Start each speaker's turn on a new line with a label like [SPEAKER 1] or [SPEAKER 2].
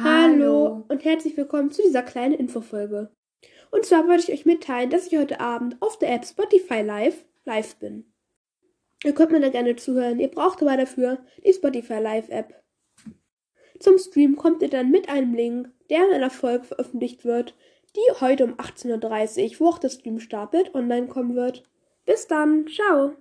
[SPEAKER 1] Hallo und herzlich willkommen zu dieser kleinen Infofolge. Und zwar wollte ich euch mitteilen, dass ich heute Abend auf der App Spotify Live live bin. Ihr könnt mir da gerne zuhören, ihr braucht aber dafür die Spotify Live App. Zum Stream kommt ihr dann mit einem Link, der in einer Folge veröffentlicht wird, die heute um 18.30 Uhr, wo auch der Stream startet, online kommen wird. Bis dann, ciao!